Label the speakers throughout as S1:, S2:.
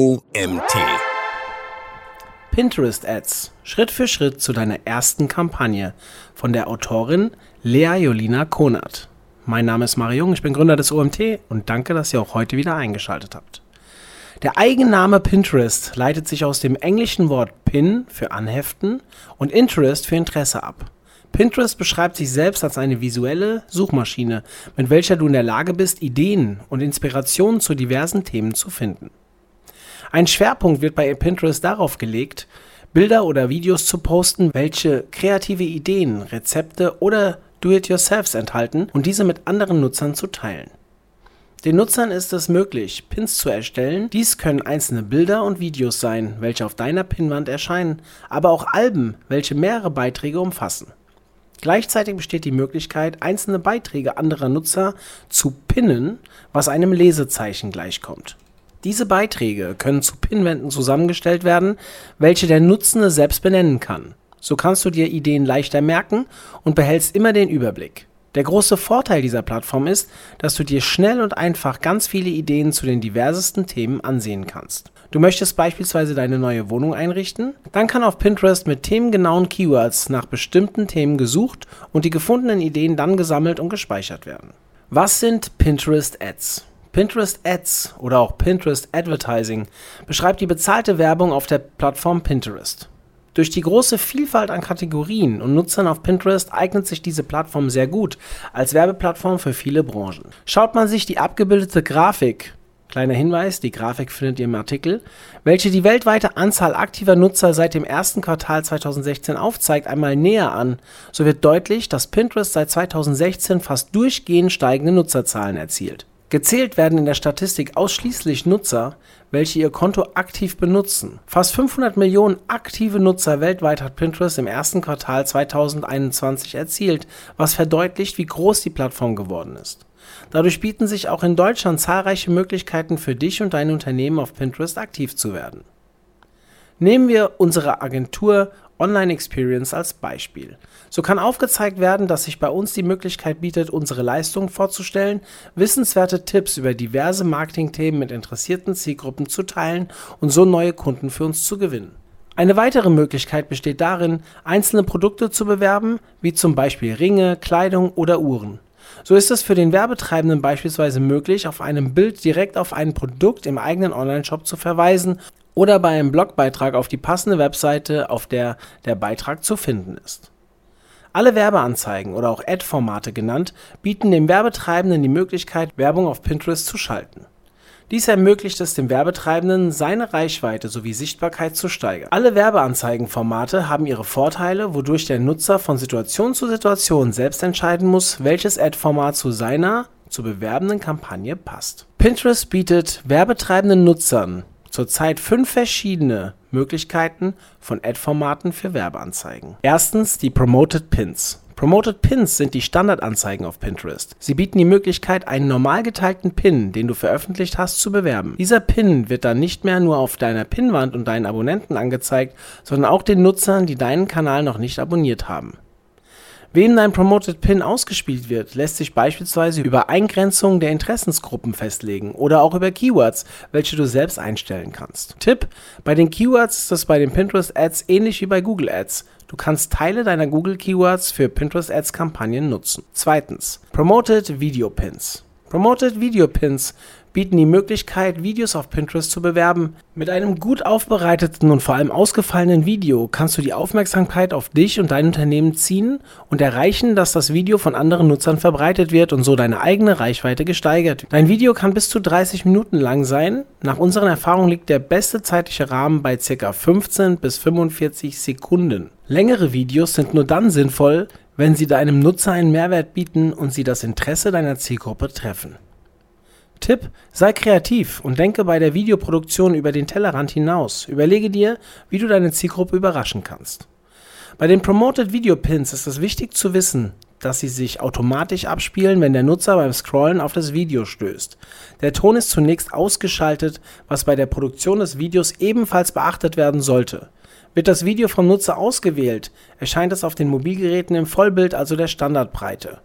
S1: OMT.
S2: Pinterest Ads. Schritt für Schritt zu deiner ersten Kampagne von der Autorin Lea Jolina Konert. Mein Name ist Mario Jung, ich bin Gründer des OMT und danke, dass ihr auch heute wieder eingeschaltet habt. Der Eigenname Pinterest leitet sich aus dem englischen Wort Pin für Anheften und Interest für Interesse ab. Pinterest beschreibt sich selbst als eine visuelle Suchmaschine, mit welcher du in der Lage bist, Ideen und Inspirationen zu diversen Themen zu finden. Ein Schwerpunkt wird bei Pinterest darauf gelegt, Bilder oder Videos zu posten, welche kreative Ideen, Rezepte oder Do-it-yourselfs enthalten und diese mit anderen Nutzern zu teilen. Den Nutzern ist es möglich, Pins zu erstellen. Dies können einzelne Bilder und Videos sein, welche auf deiner Pinwand erscheinen, aber auch Alben, welche mehrere Beiträge umfassen. Gleichzeitig besteht die Möglichkeit, einzelne Beiträge anderer Nutzer zu pinnen, was einem Lesezeichen gleichkommt. Diese Beiträge können zu Pinwänden zusammengestellt werden, welche der Nutzende selbst benennen kann. So kannst du dir Ideen leichter merken und behältst immer den Überblick. Der große Vorteil dieser Plattform ist, dass du dir schnell und einfach ganz viele Ideen zu den diversesten Themen ansehen kannst. Du möchtest beispielsweise deine neue Wohnung einrichten? Dann kann auf Pinterest mit themengenauen Keywords nach bestimmten Themen gesucht und die gefundenen Ideen dann gesammelt und gespeichert werden. Was sind Pinterest Ads? Pinterest Ads oder auch Pinterest Advertising beschreibt die bezahlte Werbung auf der Plattform Pinterest. Durch die große Vielfalt an Kategorien und Nutzern auf Pinterest eignet sich diese Plattform sehr gut als Werbeplattform für viele Branchen. Schaut man sich die abgebildete Grafik Kleiner Hinweis, die Grafik findet ihr im Artikel, welche die weltweite Anzahl aktiver Nutzer seit dem ersten Quartal 2016 aufzeigt, einmal näher an, so wird deutlich, dass Pinterest seit 2016 fast durchgehend steigende Nutzerzahlen erzielt. Gezählt werden in der Statistik ausschließlich Nutzer, welche ihr Konto aktiv benutzen. Fast 500 Millionen aktive Nutzer weltweit hat Pinterest im ersten Quartal 2021 erzielt, was verdeutlicht, wie groß die Plattform geworden ist. Dadurch bieten sich auch in Deutschland zahlreiche Möglichkeiten für dich und dein Unternehmen auf Pinterest aktiv zu werden. Nehmen wir unsere Agentur Online Experience als Beispiel. So kann aufgezeigt werden, dass sich bei uns die Möglichkeit bietet, unsere Leistungen vorzustellen, wissenswerte Tipps über diverse Marketingthemen mit interessierten Zielgruppen zu teilen und so neue Kunden für uns zu gewinnen. Eine weitere Möglichkeit besteht darin, einzelne Produkte zu bewerben, wie zum Beispiel Ringe, Kleidung oder Uhren. So ist es für den Werbetreibenden beispielsweise möglich, auf einem Bild direkt auf ein Produkt im eigenen Onlineshop zu verweisen oder bei einem Blogbeitrag auf die passende Webseite, auf der der Beitrag zu finden ist. Alle Werbeanzeigen oder auch Ad-Formate genannt bieten dem Werbetreibenden die Möglichkeit, Werbung auf Pinterest zu schalten dies ermöglicht es dem Werbetreibenden, seine Reichweite sowie Sichtbarkeit zu steigern. Alle Werbeanzeigenformate haben ihre Vorteile, wodurch der Nutzer von Situation zu Situation selbst entscheiden muss, welches Ad-Format zu seiner zu bewerbenden Kampagne passt. Pinterest bietet werbetreibenden Nutzern zurzeit fünf verschiedene Möglichkeiten von Ad-Formaten für Werbeanzeigen. Erstens die Promoted Pins. Promoted Pins sind die Standardanzeigen auf Pinterest. Sie bieten die Möglichkeit, einen normal geteilten Pin, den du veröffentlicht hast, zu bewerben. Dieser Pin wird dann nicht mehr nur auf deiner Pinwand und deinen Abonnenten angezeigt, sondern auch den Nutzern, die deinen Kanal noch nicht abonniert haben. Wem dein Promoted Pin ausgespielt wird, lässt sich beispielsweise über Eingrenzungen der Interessensgruppen festlegen oder auch über Keywords, welche du selbst einstellen kannst. Tipp: Bei den Keywords ist es bei den Pinterest Ads ähnlich wie bei Google Ads. Du kannst Teile deiner Google Keywords für Pinterest Ads Kampagnen nutzen. Zweitens: Promoted Video Pins. Promoted Video Pins bieten die Möglichkeit, Videos auf Pinterest zu bewerben. Mit einem gut aufbereiteten und vor allem ausgefallenen Video kannst du die Aufmerksamkeit auf dich und dein Unternehmen ziehen und erreichen, dass das Video von anderen Nutzern verbreitet wird und so deine eigene Reichweite gesteigert. Dein Video kann bis zu 30 Minuten lang sein. Nach unseren Erfahrungen liegt der beste zeitliche Rahmen bei ca. 15 bis 45 Sekunden. Längere Videos sind nur dann sinnvoll, wenn sie deinem Nutzer einen Mehrwert bieten und sie das Interesse deiner Zielgruppe treffen. Tipp: Sei kreativ und denke bei der Videoproduktion über den Tellerrand hinaus. Überlege dir, wie du deine Zielgruppe überraschen kannst. Bei den Promoted Video Pins ist es wichtig zu wissen, dass sie sich automatisch abspielen, wenn der Nutzer beim Scrollen auf das Video stößt. Der Ton ist zunächst ausgeschaltet, was bei der Produktion des Videos ebenfalls beachtet werden sollte. Wird das Video vom Nutzer ausgewählt, erscheint es auf den Mobilgeräten im Vollbild, also der Standardbreite.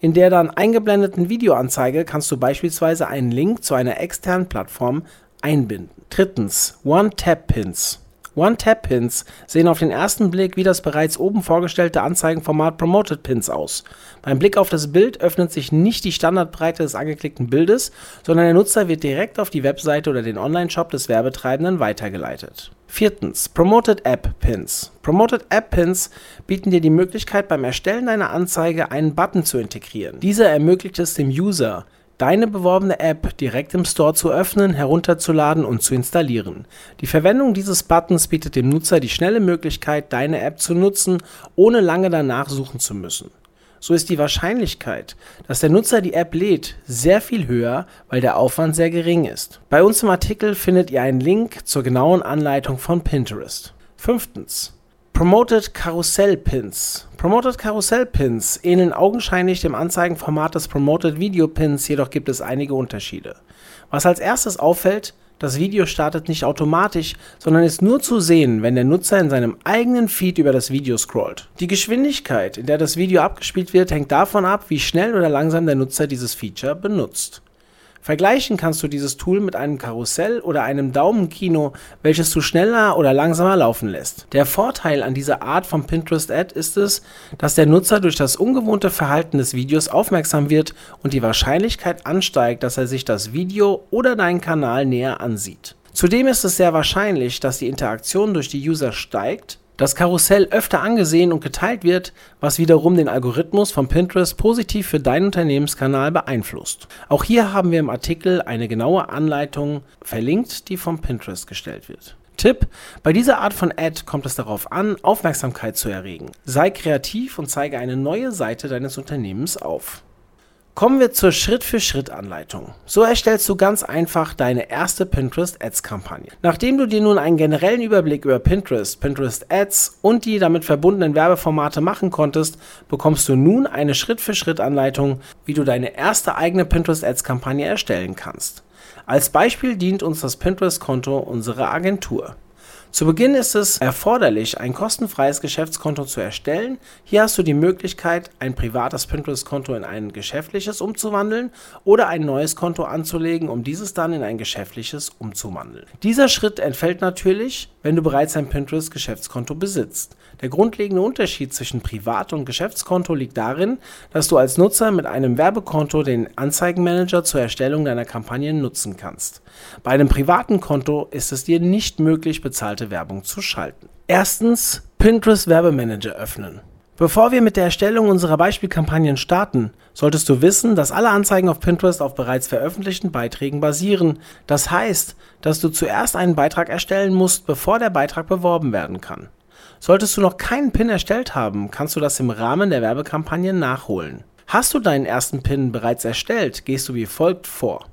S2: In der dann eingeblendeten Videoanzeige kannst du beispielsweise einen Link zu einer externen Plattform einbinden. Drittens, One-Tap-Pins. One-Tap-Pins sehen auf den ersten Blick wie das bereits oben vorgestellte Anzeigenformat Promoted Pins aus. Beim Blick auf das Bild öffnet sich nicht die Standardbreite des angeklickten Bildes, sondern der Nutzer wird direkt auf die Webseite oder den Online-Shop des Werbetreibenden weitergeleitet. Viertens, Promoted App Pins. Promoted App Pins bieten dir die Möglichkeit, beim Erstellen deiner Anzeige einen Button zu integrieren. Dieser ermöglicht es dem User, deine beworbene App direkt im Store zu öffnen, herunterzuladen und zu installieren. Die Verwendung dieses Buttons bietet dem Nutzer die schnelle Möglichkeit, deine App zu nutzen, ohne lange danach suchen zu müssen. So ist die Wahrscheinlichkeit, dass der Nutzer die App lädt, sehr viel höher, weil der Aufwand sehr gering ist. Bei uns im Artikel findet ihr einen Link zur genauen Anleitung von Pinterest. Fünftens. Promoted Karussell Pins. Promoted Karussell Pins ähneln augenscheinlich dem Anzeigenformat des Promoted Video Pins, jedoch gibt es einige Unterschiede. Was als erstes auffällt, das Video startet nicht automatisch, sondern ist nur zu sehen, wenn der Nutzer in seinem eigenen Feed über das Video scrollt. Die Geschwindigkeit, in der das Video abgespielt wird, hängt davon ab, wie schnell oder langsam der Nutzer dieses Feature benutzt. Vergleichen kannst du dieses Tool mit einem Karussell oder einem Daumenkino, welches du schneller oder langsamer laufen lässt. Der Vorteil an dieser Art von Pinterest Ad ist es, dass der Nutzer durch das ungewohnte Verhalten des Videos aufmerksam wird und die Wahrscheinlichkeit ansteigt, dass er sich das Video oder deinen Kanal näher ansieht. Zudem ist es sehr wahrscheinlich, dass die Interaktion durch die User steigt, das Karussell öfter angesehen und geteilt wird, was wiederum den Algorithmus von Pinterest positiv für deinen Unternehmenskanal beeinflusst. Auch hier haben wir im Artikel eine genaue Anleitung verlinkt, die von Pinterest gestellt wird. Tipp: Bei dieser Art von Ad kommt es darauf an, Aufmerksamkeit zu erregen. Sei kreativ und zeige eine neue Seite deines Unternehmens auf. Kommen wir zur Schritt-für-Schritt-Anleitung. So erstellst du ganz einfach deine erste Pinterest Ads Kampagne. Nachdem du dir nun einen generellen Überblick über Pinterest, Pinterest Ads und die damit verbundenen Werbeformate machen konntest, bekommst du nun eine Schritt-für-Schritt-Anleitung, wie du deine erste eigene Pinterest Ads Kampagne erstellen kannst. Als Beispiel dient uns das Pinterest-Konto unserer Agentur. Zu Beginn ist es erforderlich, ein kostenfreies Geschäftskonto zu erstellen. Hier hast du die Möglichkeit, ein privates Pinterest-Konto in ein geschäftliches umzuwandeln oder ein neues Konto anzulegen, um dieses dann in ein geschäftliches umzuwandeln. Dieser Schritt entfällt natürlich, wenn du bereits ein Pinterest-Geschäftskonto besitzt. Der grundlegende Unterschied zwischen Privat- und Geschäftskonto liegt darin, dass du als Nutzer mit einem Werbekonto den Anzeigenmanager zur Erstellung deiner Kampagnen nutzen kannst. Bei einem privaten Konto ist es dir nicht möglich, bezahlte Werbung zu schalten. Erstens Pinterest Werbemanager öffnen. Bevor wir mit der Erstellung unserer Beispielkampagnen starten, solltest du wissen, dass alle Anzeigen auf Pinterest auf bereits veröffentlichten Beiträgen basieren. Das heißt, dass du zuerst einen Beitrag erstellen musst, bevor der Beitrag beworben werden kann. Solltest du noch keinen Pin erstellt haben, kannst du das im Rahmen der Werbekampagne nachholen. Hast du deinen ersten Pin bereits erstellt, gehst du wie folgt vor.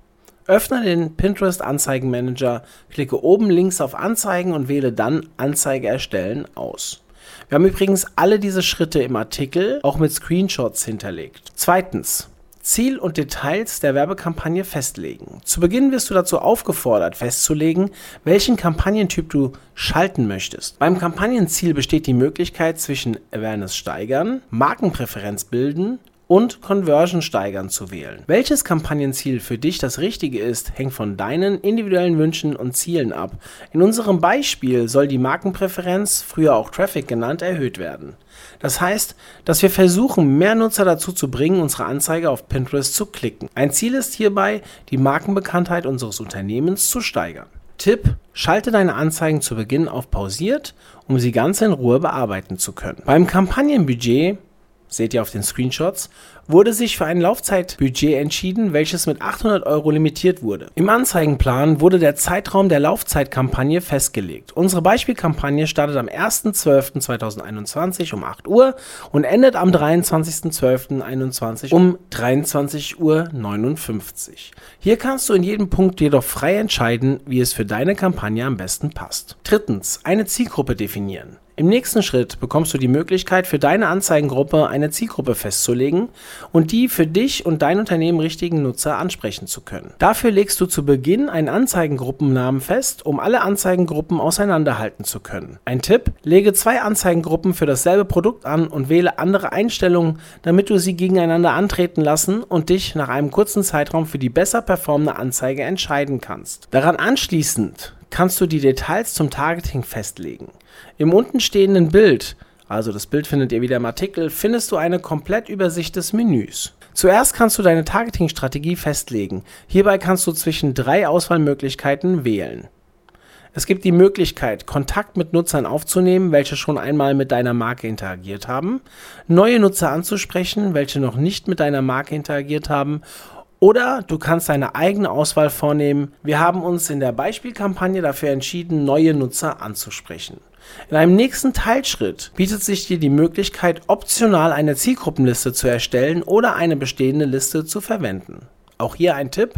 S2: Öffne den Pinterest Anzeigenmanager, klicke oben links auf Anzeigen und wähle dann Anzeige erstellen aus. Wir haben übrigens alle diese Schritte im Artikel auch mit Screenshots hinterlegt. Zweitens. Ziel und Details der Werbekampagne festlegen. Zu Beginn wirst du dazu aufgefordert, festzulegen, welchen Kampagnentyp du schalten möchtest. Beim Kampagnenziel besteht die Möglichkeit zwischen Awareness steigern, Markenpräferenz bilden und Conversion steigern zu wählen. Welches Kampagnenziel für dich das richtige ist, hängt von deinen individuellen Wünschen und Zielen ab. In unserem Beispiel soll die Markenpräferenz, früher auch Traffic genannt, erhöht werden. Das heißt, dass wir versuchen, mehr Nutzer dazu zu bringen, unsere Anzeige auf Pinterest zu klicken. Ein Ziel ist hierbei, die Markenbekanntheit unseres Unternehmens zu steigern. Tipp: Schalte deine Anzeigen zu Beginn auf pausiert, um sie ganz in Ruhe bearbeiten zu können. Beim Kampagnenbudget seht ihr auf den Screenshots, wurde sich für ein Laufzeitbudget entschieden, welches mit 800 Euro limitiert wurde. Im Anzeigenplan wurde der Zeitraum der Laufzeitkampagne festgelegt. Unsere Beispielkampagne startet am 1.12.2021 um 8 Uhr und endet am 23.12.2021 um 23.59 Uhr. Hier kannst du in jedem Punkt jedoch frei entscheiden, wie es für deine Kampagne am besten passt. Drittens, eine Zielgruppe definieren. Im nächsten Schritt bekommst du die Möglichkeit, für deine Anzeigengruppe eine Zielgruppe festzulegen und die für dich und dein Unternehmen richtigen Nutzer ansprechen zu können. Dafür legst du zu Beginn einen Anzeigengruppennamen fest, um alle Anzeigengruppen auseinanderhalten zu können. Ein Tipp, lege zwei Anzeigengruppen für dasselbe Produkt an und wähle andere Einstellungen, damit du sie gegeneinander antreten lassen und dich nach einem kurzen Zeitraum für die besser performende Anzeige entscheiden kannst. Daran anschließend kannst du die Details zum Targeting festlegen. Im untenstehenden Bild, also das Bild findet ihr wieder im Artikel, findest du eine Komplettübersicht des Menüs. Zuerst kannst du deine Targeting-Strategie festlegen. Hierbei kannst du zwischen drei Auswahlmöglichkeiten wählen. Es gibt die Möglichkeit, Kontakt mit Nutzern aufzunehmen, welche schon einmal mit deiner Marke interagiert haben, neue Nutzer anzusprechen, welche noch nicht mit deiner Marke interagiert haben oder du kannst deine eigene Auswahl vornehmen. Wir haben uns in der Beispielkampagne dafür entschieden, neue Nutzer anzusprechen. In einem nächsten Teilschritt bietet sich dir die Möglichkeit, optional eine Zielgruppenliste zu erstellen oder eine bestehende Liste zu verwenden. Auch hier ein Tipp,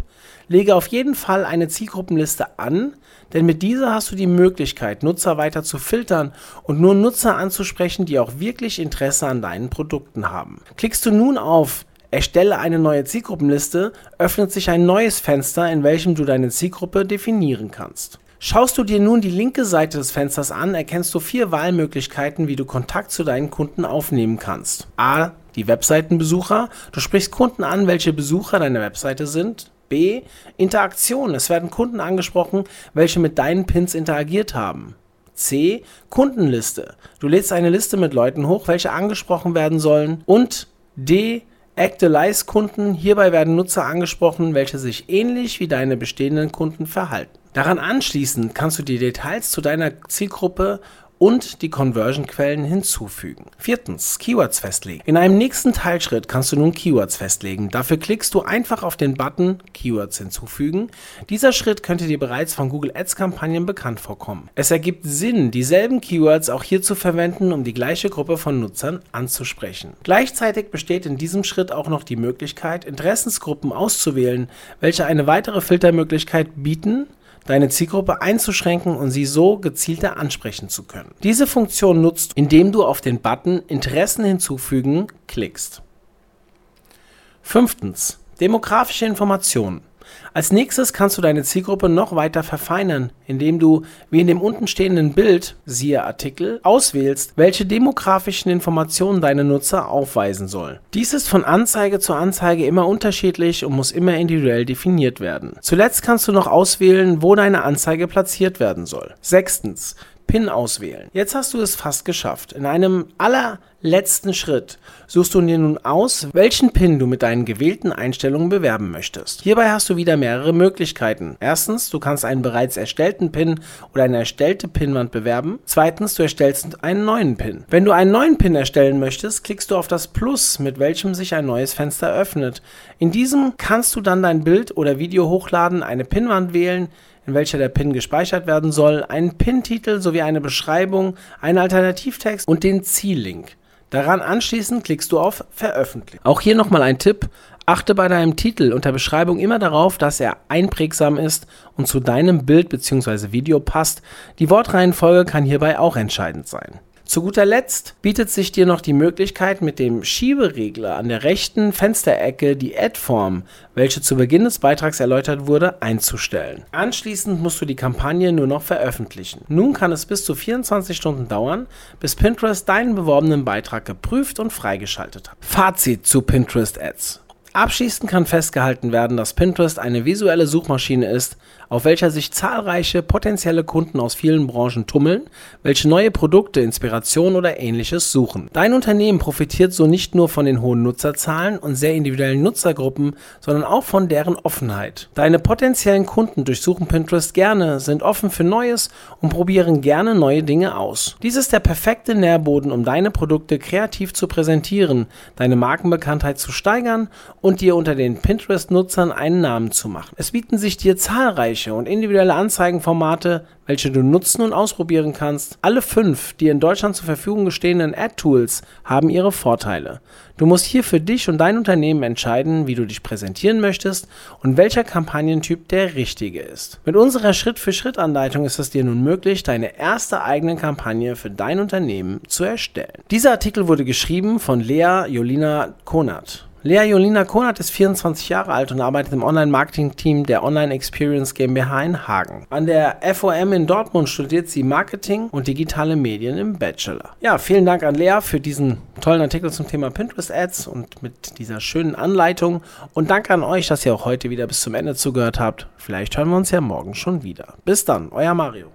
S2: lege auf jeden Fall eine Zielgruppenliste an, denn mit dieser hast du die Möglichkeit, Nutzer weiter zu filtern und nur Nutzer anzusprechen, die auch wirklich Interesse an deinen Produkten haben. Klickst du nun auf Erstelle eine neue Zielgruppenliste, öffnet sich ein neues Fenster, in welchem du deine Zielgruppe definieren kannst. Schaust du dir nun die linke Seite des Fensters an, erkennst du vier Wahlmöglichkeiten, wie du Kontakt zu deinen Kunden aufnehmen kannst. A. Die Webseitenbesucher. Du sprichst Kunden an, welche Besucher deiner Webseite sind. B. Interaktion. Es werden Kunden angesprochen, welche mit deinen Pins interagiert haben. C. Kundenliste. Du lädst eine Liste mit Leuten hoch, welche angesprochen werden sollen. Und D. Actualize-Kunden. Hierbei werden Nutzer angesprochen, welche sich ähnlich wie deine bestehenden Kunden verhalten. Daran anschließend kannst du die Details zu deiner Zielgruppe und die Conversion-Quellen hinzufügen. Viertens, Keywords festlegen. In einem nächsten Teilschritt kannst du nun Keywords festlegen. Dafür klickst du einfach auf den Button Keywords hinzufügen. Dieser Schritt könnte dir bereits von Google Ads Kampagnen bekannt vorkommen. Es ergibt Sinn, dieselben Keywords auch hier zu verwenden, um die gleiche Gruppe von Nutzern anzusprechen. Gleichzeitig besteht in diesem Schritt auch noch die Möglichkeit, Interessensgruppen auszuwählen, welche eine weitere Filtermöglichkeit bieten, deine Zielgruppe einzuschränken und sie so gezielter ansprechen zu können. Diese Funktion nutzt, indem du auf den Button Interessen hinzufügen klickst. Fünftens. Demografische Informationen. Als nächstes kannst du deine Zielgruppe noch weiter verfeinern, indem du, wie in dem untenstehenden Bild, siehe Artikel, auswählst, welche demografischen Informationen deine Nutzer aufweisen sollen. Dies ist von Anzeige zu Anzeige immer unterschiedlich und muss immer individuell definiert werden. Zuletzt kannst du noch auswählen, wo deine Anzeige platziert werden soll. Sechstens. PIN auswählen. Jetzt hast du es fast geschafft. In einem allerletzten Schritt suchst du dir nun aus, welchen PIN du mit deinen gewählten Einstellungen bewerben möchtest. Hierbei hast du wieder mehrere Möglichkeiten. Erstens, du kannst einen bereits erstellten PIN oder eine erstellte PIN-Wand bewerben. Zweitens, du erstellst einen neuen PIN. Wenn du einen neuen PIN erstellen möchtest, klickst du auf das Plus, mit welchem sich ein neues Fenster öffnet. In diesem kannst du dann dein Bild oder Video hochladen, eine PIN-Wand wählen, in welcher der PIN gespeichert werden soll, einen PIN-Titel sowie eine Beschreibung, einen Alternativtext und den Ziellink. Daran anschließend klickst du auf Veröffentlichen. Auch hier nochmal ein Tipp. Achte bei deinem Titel und der Beschreibung immer darauf, dass er einprägsam ist und zu deinem Bild bzw. Video passt. Die Wortreihenfolge kann hierbei auch entscheidend sein. Zu guter Letzt bietet sich dir noch die Möglichkeit, mit dem Schieberegler an der rechten Fensterecke die Add-Form, welche zu Beginn des Beitrags erläutert wurde, einzustellen. Anschließend musst du die Kampagne nur noch veröffentlichen. Nun kann es bis zu 24 Stunden dauern, bis Pinterest deinen beworbenen Beitrag geprüft und freigeschaltet hat. Fazit zu Pinterest Ads. Abschließend kann festgehalten werden, dass Pinterest eine visuelle Suchmaschine ist, auf welcher sich zahlreiche potenzielle Kunden aus vielen Branchen tummeln, welche neue Produkte, Inspiration oder ähnliches suchen. Dein Unternehmen profitiert so nicht nur von den hohen Nutzerzahlen und sehr individuellen Nutzergruppen, sondern auch von deren Offenheit. Deine potenziellen Kunden durchsuchen Pinterest gerne, sind offen für Neues und probieren gerne neue Dinge aus. Dies ist der perfekte Nährboden, um deine Produkte kreativ zu präsentieren, deine Markenbekanntheit zu steigern und dir unter den Pinterest-Nutzern einen Namen zu machen. Es bieten sich dir zahlreiche Bereiche und individuelle Anzeigenformate, welche du nutzen und ausprobieren kannst. Alle fünf, die in Deutschland zur Verfügung stehenden Ad-Tools, haben ihre Vorteile. Du musst hier für dich und dein Unternehmen entscheiden, wie du dich präsentieren möchtest und welcher Kampagnentyp der richtige ist. Mit unserer Schritt-für-Schritt-Anleitung ist es dir nun möglich, deine erste eigene Kampagne für dein Unternehmen zu erstellen. Dieser Artikel wurde geschrieben von Lea Jolina Konat. Lea Jolina Konat ist 24 Jahre alt und arbeitet im Online-Marketing-Team der Online Experience GmbH in Hagen. An der FOM in Dortmund studiert sie Marketing und digitale Medien im Bachelor. Ja, vielen Dank an Lea für diesen tollen Artikel zum Thema Pinterest Ads und mit dieser schönen Anleitung. Und danke an euch, dass ihr auch heute wieder bis zum Ende zugehört habt. Vielleicht hören wir uns ja morgen schon wieder. Bis dann, euer Mario.